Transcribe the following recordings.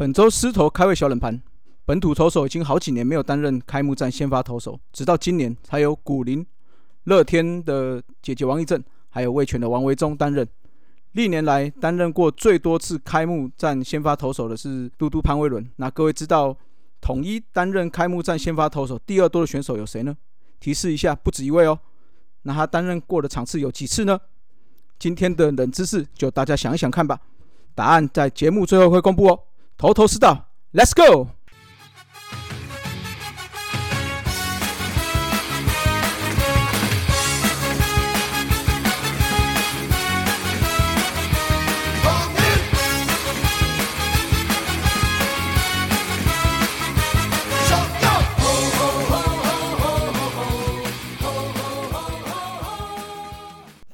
本周狮头开胃小冷盘，本土投手已经好几年没有担任开幕战先发投手，直到今年才有古林、乐天的姐姐王一正，还有味全的王维忠担任。历年来担任过最多次开幕战先发投手的是嘟嘟潘威伦。那各位知道统一担任开幕战先发投手第二多的选手有谁呢？提示一下，不止一位哦。那他担任过的场次有几次呢？今天的冷知识就大家想一想看吧。答案在节目最后会公布哦。头头是道，Let's go。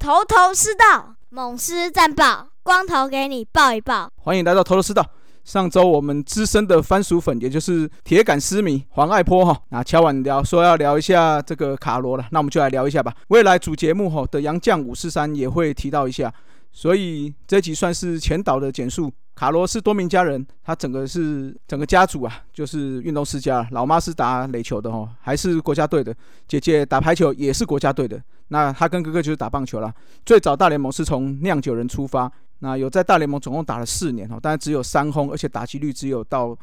头头是道，猛狮战报，光头给你报一报。欢迎来到头头是道。上周我们资深的番薯粉，也就是铁杆狮迷黄爱坡哈，那敲碗聊说要聊一下这个卡罗了，那我们就来聊一下吧。未来主节目哈的杨将五四三也会提到一下，所以这集算是前导的简述。卡罗是多名家人，他整个是整个家族啊，就是运动世家。老妈是打垒球的哈，还是国家队的；姐姐打排球也是国家队的。那他跟哥哥就是打棒球了。最早大联盟是从酿酒人出发，那有在大联盟总共打了四年哦，但是只有三轰，而且打击率只有到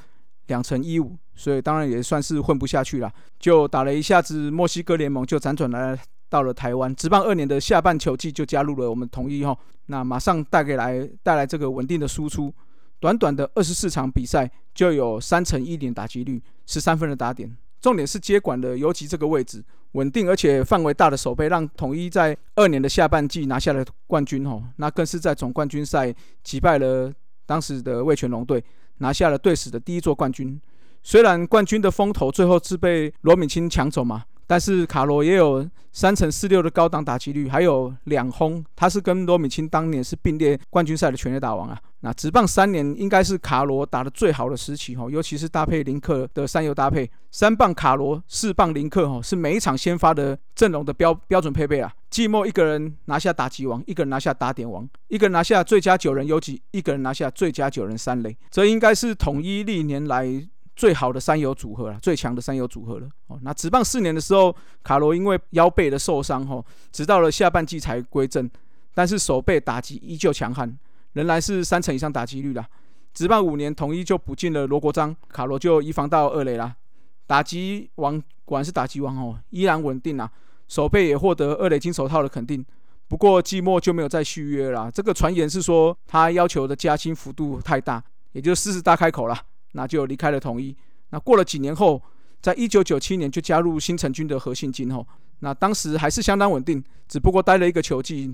两成一五，所以当然也算是混不下去了，就打了一下子墨西哥联盟，就辗转来到了台湾。职棒二年的下半球季就加入了我们统一哈，那马上带给来带来这个稳定的输出。短短的二十四场比赛就有三成一点打击率，十三分的打点。重点是接管了尤其这个位置，稳定而且范围大的守备，让统一在二年的下半季拿下了冠军哦。那更是在总冠军赛击败了当时的魏全龙队，拿下了队史的第一座冠军。虽然冠军的风头最后是被罗敏清抢走嘛。但是卡罗也有三乘四六的高档打击率，还有两轰，他是跟罗米钦当年是并列冠军赛的全垒打王啊。那直棒三年应该是卡罗打的最好的时期哈，尤其是搭配林克的三游搭配，三棒卡罗，四棒林克哈，是每一场先发的阵容的标标准配备啊。季末一个人拿下打击王，一个人拿下打点王，一个人拿下最佳九人游击，一个人拿下最佳九人三垒，这应该是统一历年来。最好的三游组合了，最强的三游组合了。哦，那职棒四年的时候，卡罗因为腰背的受伤，吼，直到了下半季才归正。但是手背打击依旧强悍，仍然是三成以上打击率啦。职棒五年，统一就补进了罗国璋，卡罗就移防到二垒啦。打击王果然是打击王哦，依然稳定啊。手背也获得二垒金手套的肯定。不过季末就没有再续约了。这个传言是说他要求的加薪幅度太大，也就狮子大开口了。那就离开了统一。那过了几年后，在一九九七年就加入新城军的核心金吼。那当时还是相当稳定，只不过待了一个球季，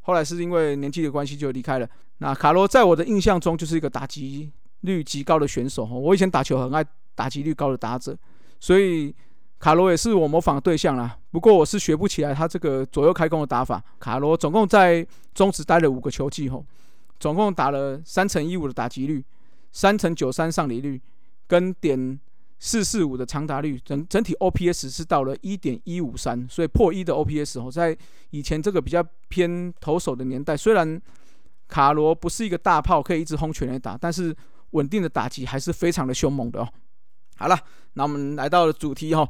后来是因为年纪的关系就离开了。那卡罗在我的印象中就是一个打击率极高的选手。我以前打球很爱打击率高的打者，所以卡罗也是我模仿的对象啦。不过我是学不起来他这个左右开弓的打法。卡罗总共在中职待了五个球季后，总共打了三乘一五的打击率。三乘九三上垒率跟点四四五的长达率，整整体 OPS 是到了一点一五三，所以破一的 OPS 哦，在以前这个比较偏投手的年代，虽然卡罗不是一个大炮，可以一直轰全垒打，但是稳定的打击还是非常的凶猛的哦。好了，那我们来到了主题哈，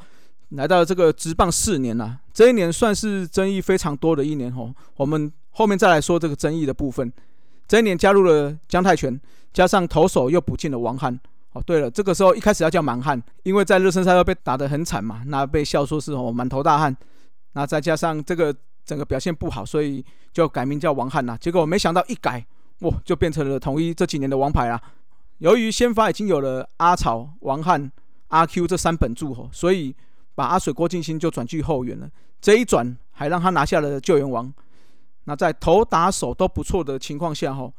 来到这个职棒四年了，这一年算是争议非常多的一年哦。我们后面再来说这个争议的部分。这一年加入了姜泰拳，加上投手又补进了王汉。哦，对了，这个时候一开始要叫满汉，因为在热身赛又被打得很惨嘛，那被笑说是哦满头大汗。那再加上这个整个表现不好，所以就改名叫王翰啦。结果没想到一改，哇，就变成了统一这几年的王牌啦。由于先发已经有了阿草、王翰、阿 Q 这三本柱吼，所以把阿水、郭敬兴就转去后援了。这一转还让他拿下了救援王。那在投打手都不错的情况下，哈，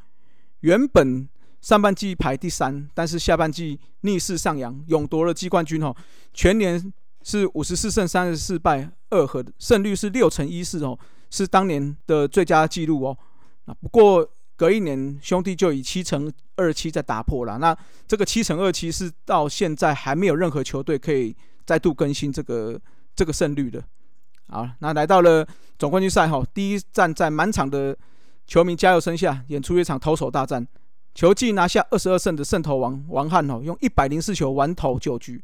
原本上半季排第三，但是下半季逆势上扬，勇夺了季冠军，哈，全年是五十四胜三十四败二和，胜率是六成一四哦，是当年的最佳纪录哦。那不过隔一年兄弟就以七成二七再打破了，那这个七成二七是到现在还没有任何球队可以再度更新这个这个胜率的。好，那来到了总冠军赛哈，第一站在满场的球迷加油声下，演出一场投手大战。球季拿下二十二胜的胜投王王翰哦，用一百零四球完投九局，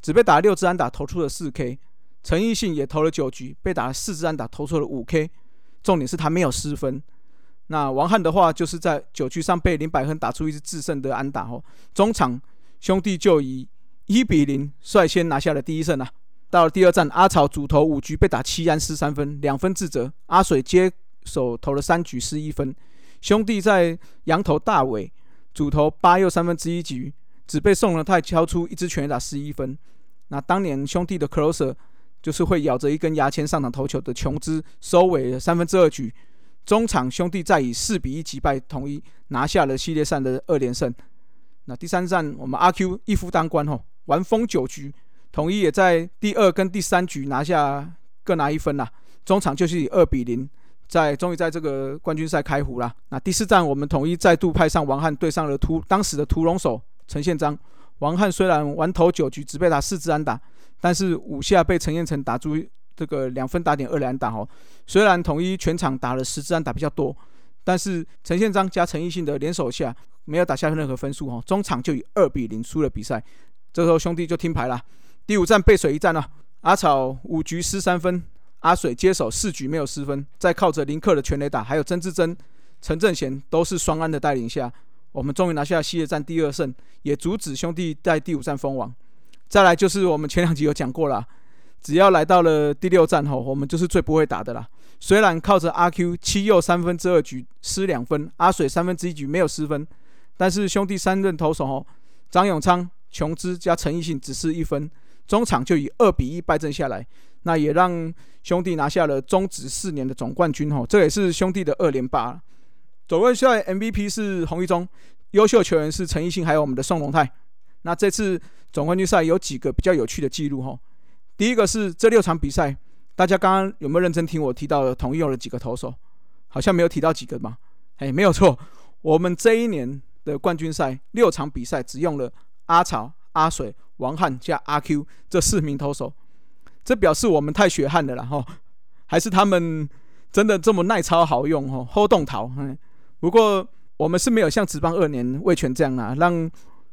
只被打六支安打，投出了四 K。陈奕迅也投了九局，被打了四支安打，投出了五 K。重点是他没有失分。那王翰的话，就是在九局上被林百亨打出一支制胜的安打哦。中场兄弟就以一比零率先拿下了第一胜啊。到了第二战，阿草主投五局被打七安失三分，两分自责。阿水接手投了三局失一分。兄弟在羊头大尾主投八又三分之一局，只被宋仁泰敲出一支全打失一分。那当年兄弟的 closer 就是会咬着一根牙签上场投球的琼兹收尾了三分之二局。中场兄弟再以四比一击败统一，拿下了系列赛的二连胜。那第三战，我们阿 Q 一夫当关吼，完封九局，统一也在第二跟第三局拿下各拿一分啦。中场就是以二比零，在终于在这个冠军赛开胡啦。那第四战，我们统一再度派上王翰对上了屠当时的屠龙手陈宪章。王翰虽然完投九局，只被打四支安打，但是五下被陈彦成打出。这个两分打点二连打哦，虽然统一全场打了十支安打比较多，但是陈宪章加陈奕迅的联手下没有打下任何分数哦，中场就以二比零输了比赛。这时候兄弟就听牌了，第五战背水一战了，阿草五局失三分，阿水接手四局没有失分，在靠着林克的全垒打，还有曾志珍、陈正贤都是双安的带领下，我们终于拿下系列战第二胜，也阻止兄弟在第五战封王。再来就是我们前两集有讲过了。只要来到了第六战后，我们就是最不会打的啦。虽然靠着阿 Q 七又三分之二局失两分，阿水三分之一局没有失分，但是兄弟三任投手哦，张永昌、琼之加陈奕迅只失一分，中场就以二比一败阵下来，那也让兄弟拿下了中职四年的总冠军哦，这也是兄弟的二连霸。总冠赛 MVP 是洪一中，优秀球员是陈奕迅，还有我们的宋龙泰。那这次总冠军赛有几个比较有趣的记录哈。第一个是这六场比赛，大家刚刚有没有认真听我提到的统一用了几个投手？好像没有提到几个嘛？哎，没有错，我们这一年的冠军赛六场比赛只用了阿草、阿水、王翰加阿 Q 这四名投手，这表示我们太血汗了哈，还是他们真的这么耐操好用哈？hold 动桃，嗯，不过我们是没有像职棒二年魏权这样啊，让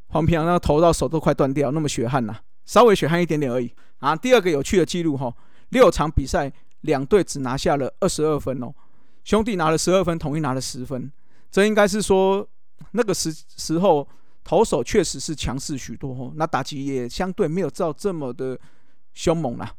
黄平那个投到手都快断掉，那么血汗呐。稍微血汗一点点而已啊！第二个有趣的记录哈，六场比赛两队只拿下了二十二分哦，兄弟拿了十二分，统一拿了十分，这应该是说那个时时候投手确实是强势许多哦，那打击也相对没有照这么的凶猛啦。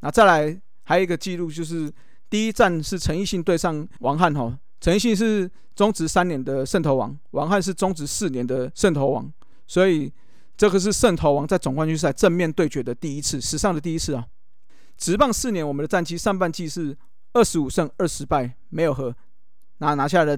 那再来还有一个记录就是第一战是陈奕迅对上王翰哈，陈奕迅是中职三年的胜投王，王翰是中职四年的胜投王，所以。这个是胜投王在总冠军赛正面对决的第一次，史上的第一次啊！直棒四年，我们的战绩上半季是二十五胜二十败，没有和，那拿下了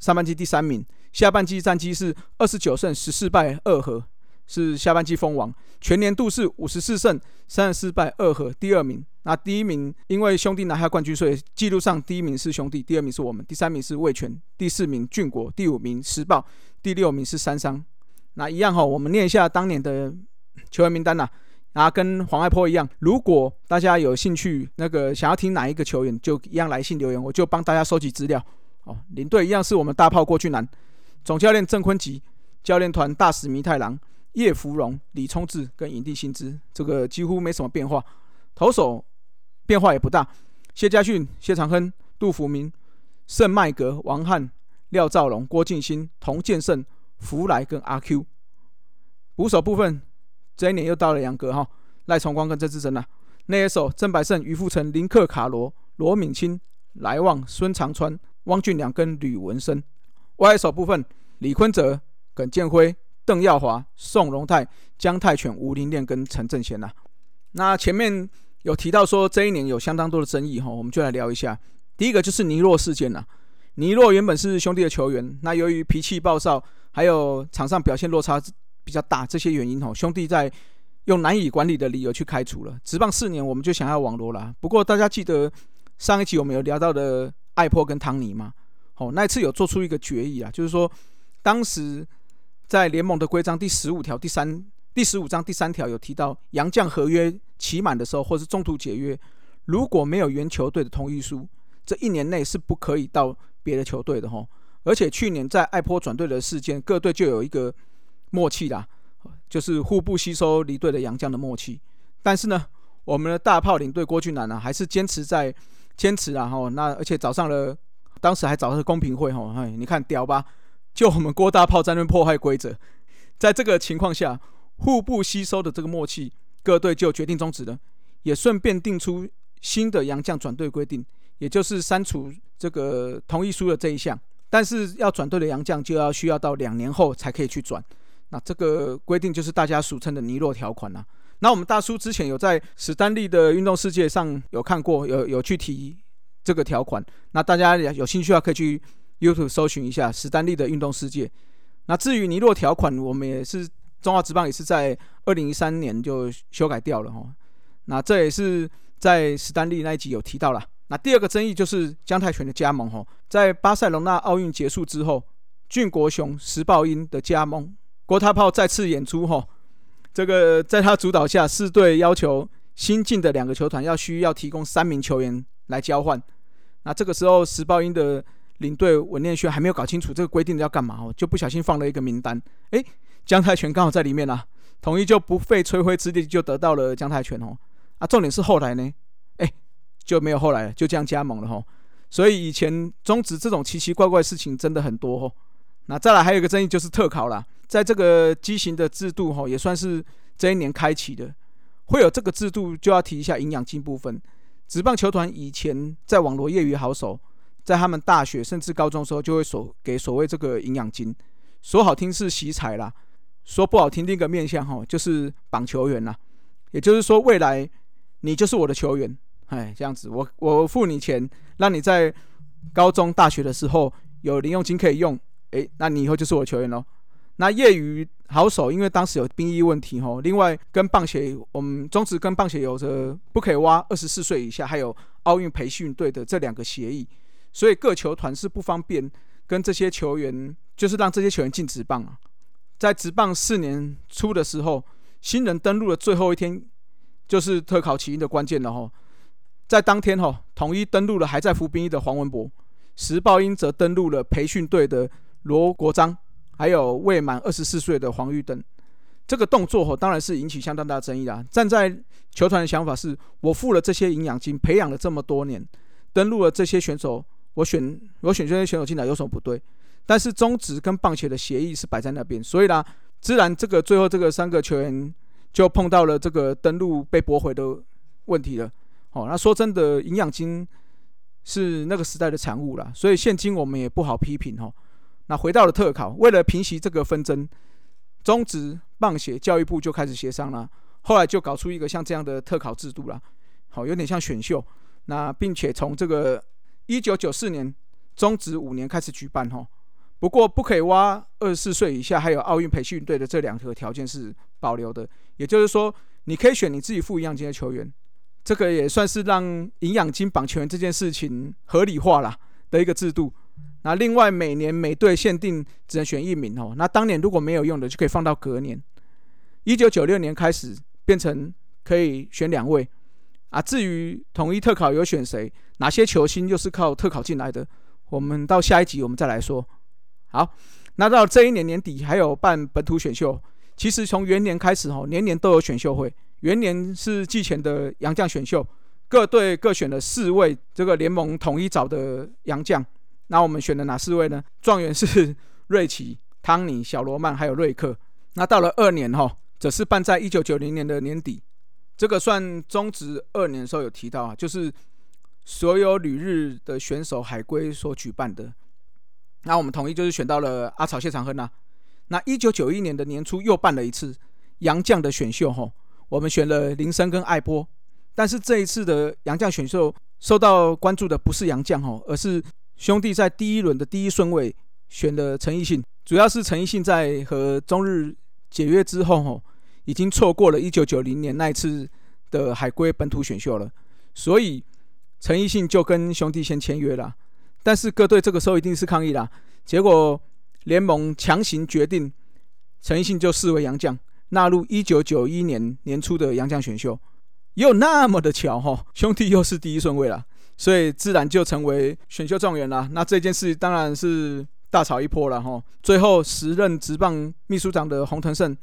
上半季第三名。下半季战绩是二十九胜十四败二和，是下半季封王。全年度是五十四胜三十四败二和，第二名。那第一名因为兄弟拿下冠军，所以记录上第一名是兄弟，第二名是我们，第三名是魏权，第四名俊国，第五名时报，第六名是三商。那一样哈，我们念一下当年的球员名单呐。啊，跟黄爱坡一样，如果大家有兴趣，那个想要听哪一个球员，就一样来信留言，我就帮大家收集资料。哦，领队一样是我们大炮过去男，总教练郑坤吉，教练团大使弥太郎、叶芙蓉、李聪志跟影帝新之，这个几乎没什么变化。投手变化也不大，谢家训、谢长亨、杜福明、盛麦格、王翰、廖兆龙、郭敬新、童建胜。福来跟阿 Q，捕手部分这一年又到了杨格哈，赖崇光跟郑志珍呐。内野手郑百胜、于富成、林克卡罗、罗敏清、来旺、孙长川、汪俊良跟吕文生。外手部分李坤哲、耿建辉、邓耀华、宋荣泰、姜泰全、吴林炼跟陈正贤呐。那前面有提到说这一年有相当多的争议哈，我们就来聊一下。第一个就是尼洛事件呐。尼洛原本是兄弟的球员，那由于脾气暴躁。还有场上表现落差比较大，这些原因吼，兄弟在用难以管理的理由去开除了。直棒四年，我们就想要网罗了。不过大家记得上一集我们有聊到的艾波跟汤尼吗？哦，那一次有做出一个决议啊，就是说当时在联盟的规章第十五条第三第十五章第三条有提到，杨将合约期满的时候，或是中途解约，如果没有原球队的同意书，这一年内是不可以到别的球队的哦。而且去年在爱坡转队的事件，各队就有一个默契啦，就是互不吸收离队的杨将的默契。但是呢，我们的大炮领队郭俊南呢，还是坚持在坚持啊，哈，那而且找上了，当时还找了公平会，哈，哎，你看屌吧？就我们郭大炮在那破坏规则，在这个情况下，互不吸收的这个默契，各队就决定终止了，也顺便定出新的洋将转队规定。也就是删除这个同意书的这一项，但是要转队的洋将就要需要到两年后才可以去转。那这个规定就是大家俗称的尼洛条款啦。那我们大叔之前有在史丹利的运动世界上有看过，有有去提这个条款。那大家有兴趣的话，可以去 YouTube 搜寻一下史丹利的运动世界。那至于尼洛条款，我们也是中华职棒也是在二零一三年就修改掉了哈。那这也是在史丹利那一集有提到了。那第二个争议就是姜泰权的加盟，吼，在巴塞隆纳奥运结束之后，俊国雄、石豹英的加盟，国泰炮再次演出，吼，这个在他主导下，四队要求新进的两个球团要需要提供三名球员来交换。那这个时候，石豹英的领队文念轩还没有搞清楚这个规定要干嘛，哦，就不小心放了一个名单，诶，姜泰权刚好在里面啊，统一就不费吹灰之力就得到了姜泰权，哦，啊，重点是后来呢？诶就没有后来了，就这样加盟了哈。所以以前中职这种奇奇怪怪的事情真的很多哦。那再来还有一个争议就是特考啦，在这个畸形的制度哦，也算是这一年开启的。会有这个制度，就要提一下营养金部分。职棒球团以前在网罗业余好手，在他们大学甚至高中时候就会所给所谓这个营养金，说好听是喜彩啦，说不好听另一个面向哈，就是绑球员啦。也就是说，未来你就是我的球员。哎，这样子，我我付你钱，让你在高中、大学的时候有零用金可以用。哎，那你以后就是我的球员喽。那业余好手，因为当时有兵役问题吼，另外跟棒协，我们中职跟棒协有着不可以挖二十四岁以下，还有奥运培训队的这两个协议，所以各球团是不方便跟这些球员，就是让这些球员进职棒啊。在职棒四年初的时候，新人登陆的最后一天，就是特考起因的关键了吼。在当天，哈，统一登陆了还在服兵役的黄文博，石豹英则登陆了培训队的罗国章，还有未满二十四岁的黄玉登。这个动作，哈，当然是引起相当大争议啦。站在球团的想法是，我付了这些营养金，培养了这么多年，登陆了这些选手，我选我选这些选手进来有什么不对？但是中职跟棒协的协议是摆在那边，所以呢，自然这个最后这个三个球员就碰到了这个登陆被驳回的问题了。哦，那说真的，营养金是那个时代的产物啦，所以现今我们也不好批评哈。那回到了特考，为了平息这个纷争，中职棒协教育部就开始协商了，后来就搞出一个像这样的特考制度了。好，有点像选秀。那并且从这个一九九四年中职五年开始举办哈，不过不可以挖二十四岁以下还有奥运培训队的这两个条件是保留的，也就是说，你可以选你自己付营养金的球员。这个也算是让营养金绑球员这件事情合理化了的一个制度。那另外每年每队限定只能选一名哦。那当年如果没有用的，就可以放到隔年。一九九六年开始变成可以选两位啊。至于统一特考有选谁，哪些球星又是靠特考进来的，我们到下一集我们再来说。好，那到这一年年底还有办本土选秀。其实从元年开始哦，年年都有选秀会。元年是季前的洋将选秀，各队各选了四位这个联盟统一找的洋将。那我们选的哪四位呢？状元是 瑞奇、汤尼、小罗曼还有瑞克。那到了二年哈，则是办在一九九零年的年底。这个算中职二年的时候有提到啊，就是所有旅日的选手海归所举办的。那我们统一就是选到了阿草谢长亨呐。那一九九一年的年初又办了一次洋将的选秀哈。我们选了林森跟艾波，但是这一次的杨将选秀受到关注的不是杨将哦，而是兄弟在第一轮的第一顺位选的陈奕迅。主要是陈奕迅在和中日解约之后哦，已经错过了一九九零年那一次的海归本土选秀了，所以陈奕迅就跟兄弟先签约了。但是各队这个时候一定是抗议啦，结果联盟强行决定陈奕迅就视为洋将。纳入一九九一年年初的洋将选秀，又那么的巧哈，兄弟又是第一顺位了，所以自然就成为选秀状元了。那这件事当然是大吵一波了哈。最后时任职棒秘书长的洪腾胜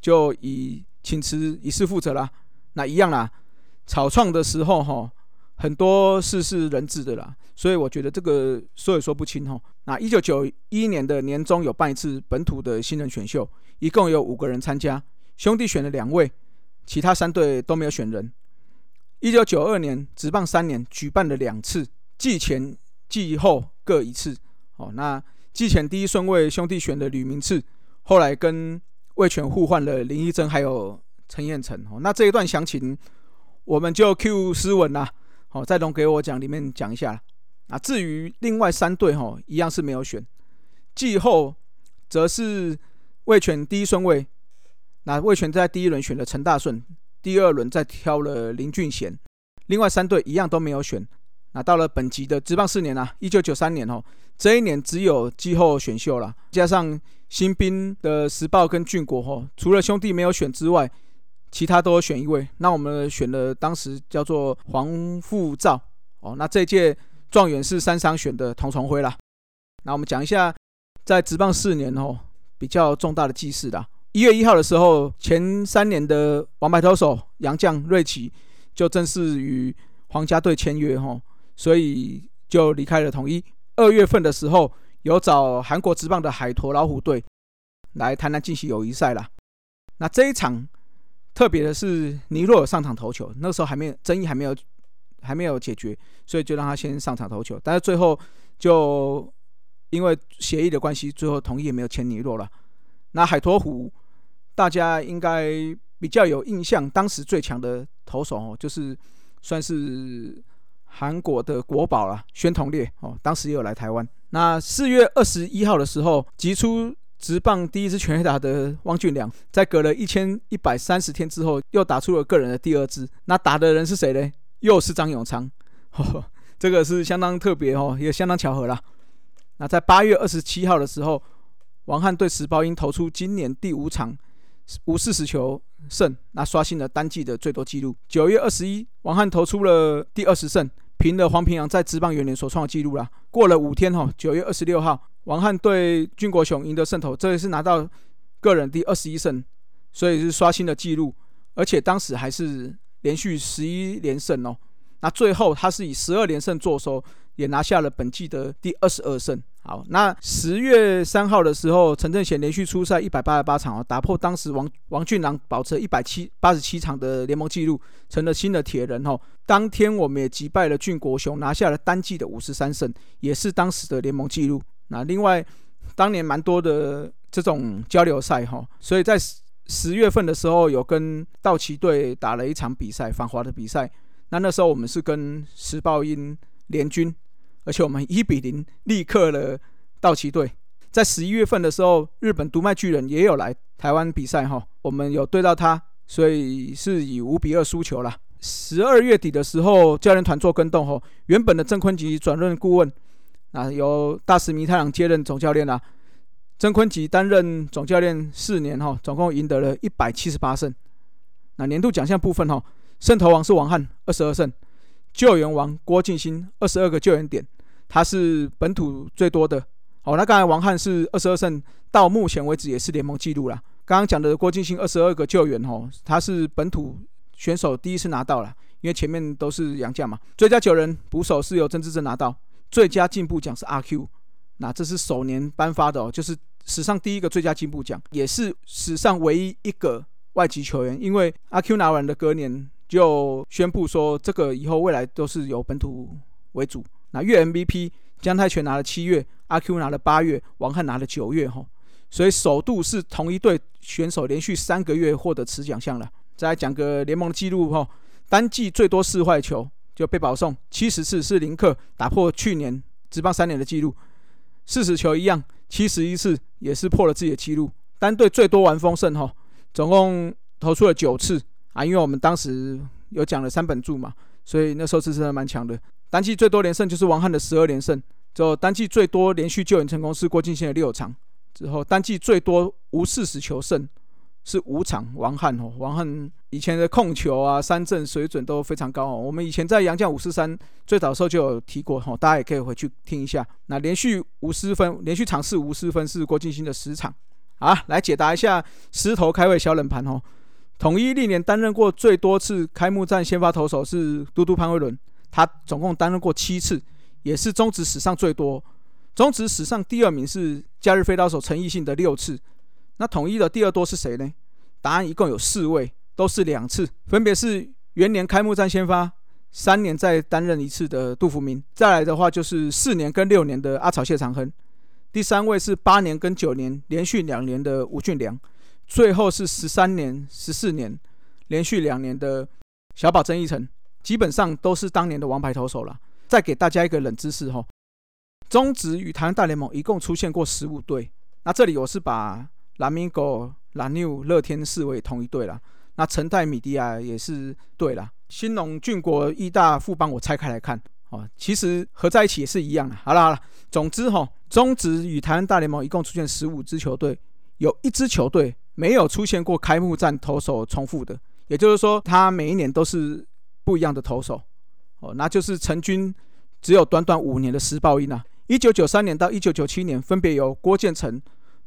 就以请辞以示负责啦。那一样啦，草创的时候哈，很多事是人治的啦，所以我觉得这个说也说不清哈。那一九九一年的年中有办一次本土的新人选秀，一共有五个人参加，兄弟选了两位，其他三队都没有选人。一九九二年职棒三年举办了两次，季前季后各一次。哦，那季前第一顺位兄弟选的吕明次，后来跟魏权互换了林义珍还有陈彦成。哦，那这一段详情我们就 Q 斯文啦。好，再龙给我讲里面讲一下。啊，至于另外三队哈，一样是没有选。季后则是魏权第一顺位，那魏权在第一轮选了陈大顺。第二轮再挑了林俊贤，另外三队一样都没有选。那到了本集的职棒四年啊，一九九三年哦，这一年只有季后选秀了，加上新兵的时报跟俊国哦，除了兄弟没有选之外，其他都有选一位。那我们选的当时叫做黄富照哦，那这届状元是三商选的童崇辉啦。那我们讲一下在职棒四年哦比较重大的记事的。一月一号的时候，前三年的王牌投手杨将瑞奇就正式与皇家队签约哈，所以就离开了统一。二月份的时候，有找韩国职棒的海陀老虎队来台南进行友谊赛啦。那这一场特别的是尼洛上场投球，那时候还没有争议，还没有还没有解决，所以就让他先上场投球。但是最后就因为协议的关系，最后同意也没有签尼洛了。那海陀虎。大家应该比较有印象，当时最强的投手哦，就是算是韩国的国宝了，宣统烈哦，当时也有来台湾。那四月二十一号的时候，击出直棒第一支全垒打的汪俊良，在隔了一千一百三十天之后，又打出了个人的第二支。那打的人是谁呢？又是张永昌，这个是相当特别哦，也相当巧合啦。那在八月二十七号的时候，王汉对石包英投出今年第五场。无四十球胜，那刷新了单季的最多纪录。九月二十一，王汉投出了第二十胜，平了黄平洋在职棒元年所创的纪录啦。过了五天哈，九月二十六号，王汉对军国雄赢得胜投，这也是拿到个人第二十一胜，所以是刷新了纪录，而且当时还是连续十一连胜哦。那最后他是以十二连胜坐收。也拿下了本季的第二十二胜。好，那十月三号的时候，陈正贤连续出赛一百八十八场哦，打破当时王王俊郎保持一百七八十七场的联盟纪录，成了新的铁人哦。当天我们也击败了俊国雄，拿下了单季的五十三胜，也是当时的联盟纪录。那另外，当年蛮多的这种交流赛哈，所以在十月份的时候有跟道奇队打了一场比赛，繁华的比赛。那那时候我们是跟时报英联军。而且我们一比零力克了道奇队。在十一月份的时候，日本独卖巨人也有来台湾比赛哈，我们有对到他，所以是以五比二输球了。十二月底的时候，教练团做跟动后，原本的郑坤吉转任顾问，啊，由大石弥太郎接任总教练啦。郑坤吉担任总教练四年哈，总共赢得了一百七十八胜。那年度奖项部分哈，胜投王是王翰二十二胜。救援王郭敬新二十二个救援点，他是本土最多的。好，那刚才王翰是二十二胜，到目前为止也是联盟纪录了。刚刚讲的郭敬新二十二个救援哦，他是本土选手第一次拿到了，因为前面都是洋将嘛。最佳九人捕手是由曾志正拿到，最佳进步奖是阿 Q，那这是首年颁发的哦，就是史上第一个最佳进步奖，也是史上唯一一个外籍球员，因为阿 Q 拿完的隔年。就宣布说，这个以后未来都是由本土为主。那月 MVP 姜泰全拿了七月，阿 Q 拿了八月，王翰拿了九月，哈，所以首度是同一队选手连续三个月获得此奖项了。再来讲个联盟的记录，哈，单季最多四坏球就被保送七十次，是林克打破去年职棒三年的记录。四十球一样，七十一次也是破了自己的记录。单队最多完封胜，哈，总共投出了九次。啊，因为我们当时有讲了三本柱嘛，所以那时候是真的蛮强的。单季最多连胜就是王翰的十二连胜，之后单季最多连续救援成功是郭敬新的六场，之后单季最多无四十球胜是五场王翰哦，王翰以前的控球啊、三振水准都非常高哦。我们以前在杨将五四三最早的时候就有提过哈，大家也可以回去听一下。那连续无失分，连续场次无失分是郭敬兴的十场。啊，来解答一下狮头开胃小冷盘哦。统一历年担任过最多次开幕战先发投手是嘟嘟潘威伦，他总共担任过七次，也是中职史上最多。中职史上第二名是假日飞刀手陈奕迅的六次。那统一的第二多是谁呢？答案一共有四位，都是两次，分别是元年开幕战先发，三年再担任一次的杜福明，再来的话就是四年跟六年的阿草谢长亨，第三位是八年跟九年连续两年的吴俊良，最后是十三年、十四年连续两年的小宝曾义成，基本上都是当年的王牌投手了。再给大家一个冷知识哈，中职与台湾大联盟一共出现过十五队，那这里我是把。蓝米狗、蓝牛、乐天视为同一队了，那陈泰米迪亚也是对了。新农、俊国、义大、富邦，我拆开来看，哦，其实合在一起也是一样的。好了好了，总之哈，中职与台湾大联盟一共出现十五支球队，有一支球队没有出现过开幕战投手重复的，也就是说，他每一年都是不一样的投手，哦，那就是成军只有短短五年的时报音啊。一九九三年到一九九七年，分别由郭建成、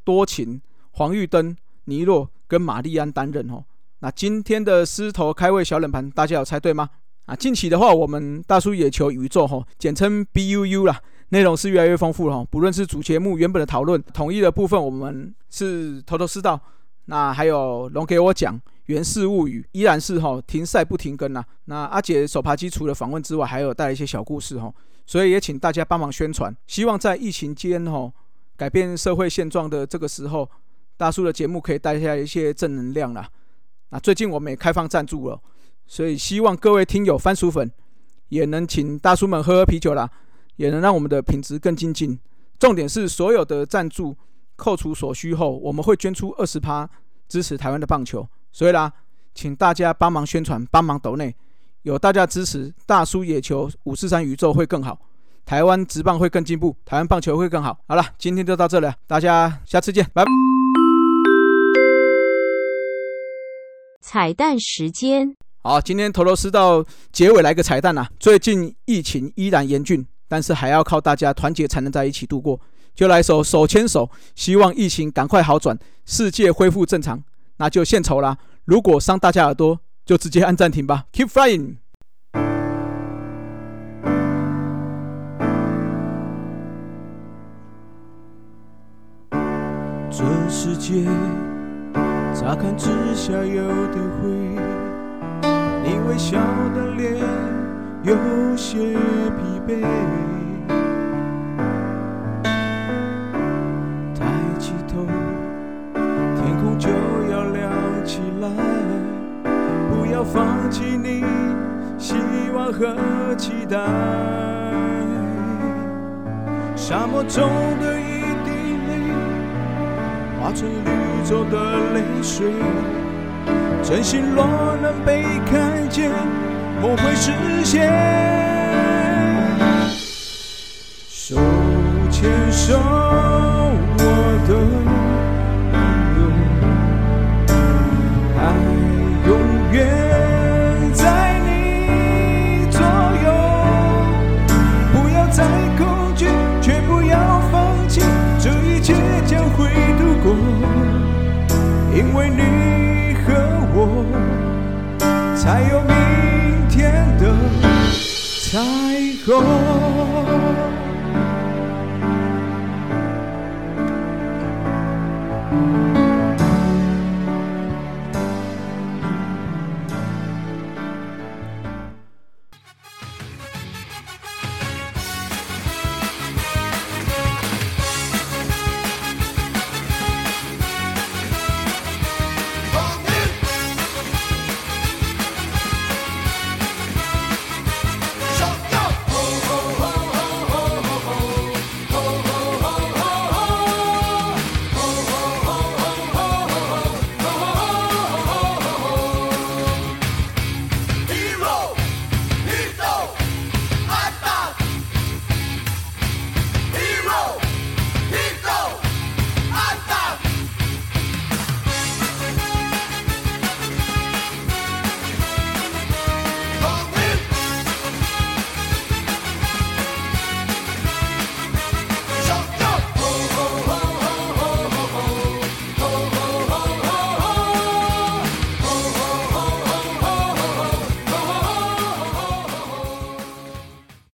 多情。黄玉登、尼洛跟玛丽安担任哦。那今天的狮头开胃小冷盘，大家有猜对吗？啊，近期的话，我们大叔野球宇宙哈，简称 BUU 啦，内容是越来越丰富了哈。不论是主节目原本的讨论，统一的部分，我们是头头是道。那还有龙给我讲《源氏物语》，依然是哈停赛不停更呐。那阿姐手扒鸡除了访问之外，还有带来一些小故事哈。所以也请大家帮忙宣传，希望在疫情间哈改变社会现状的这个时候。大叔的节目可以带下一些正能量啦。那最近我们也开放赞助了，所以希望各位听友番薯粉也能请大叔们喝喝啤酒啦，也能让我们的品质更精进。重点是所有的赞助扣除所需后，我们会捐出二十趴支持台湾的棒球。所以啦，请大家帮忙宣传，帮忙抖内，有大家支持，大叔野球五四三宇宙会更好，台湾职棒会更进步，台湾棒球会更好。好了，今天就到这里，大家下次见，拜拜。彩蛋时间，好，今天头头是到，结尾来个彩蛋啊！最近疫情依然严峻，但是还要靠大家团结才能在一起度过，就来首手牵手，希望疫情赶快好转，世界恢复正常，那就献丑啦！如果伤大家耳朵，就直接按暂停吧。Keep flying。这世界。乍看之下有点灰，你微笑的脸有些疲惫。起来。不要放弃你希望和期待。沙漠中的一滴泪，化成绿。洲的泪水，真心若能被看见，我会实现。手牵手，我的 go.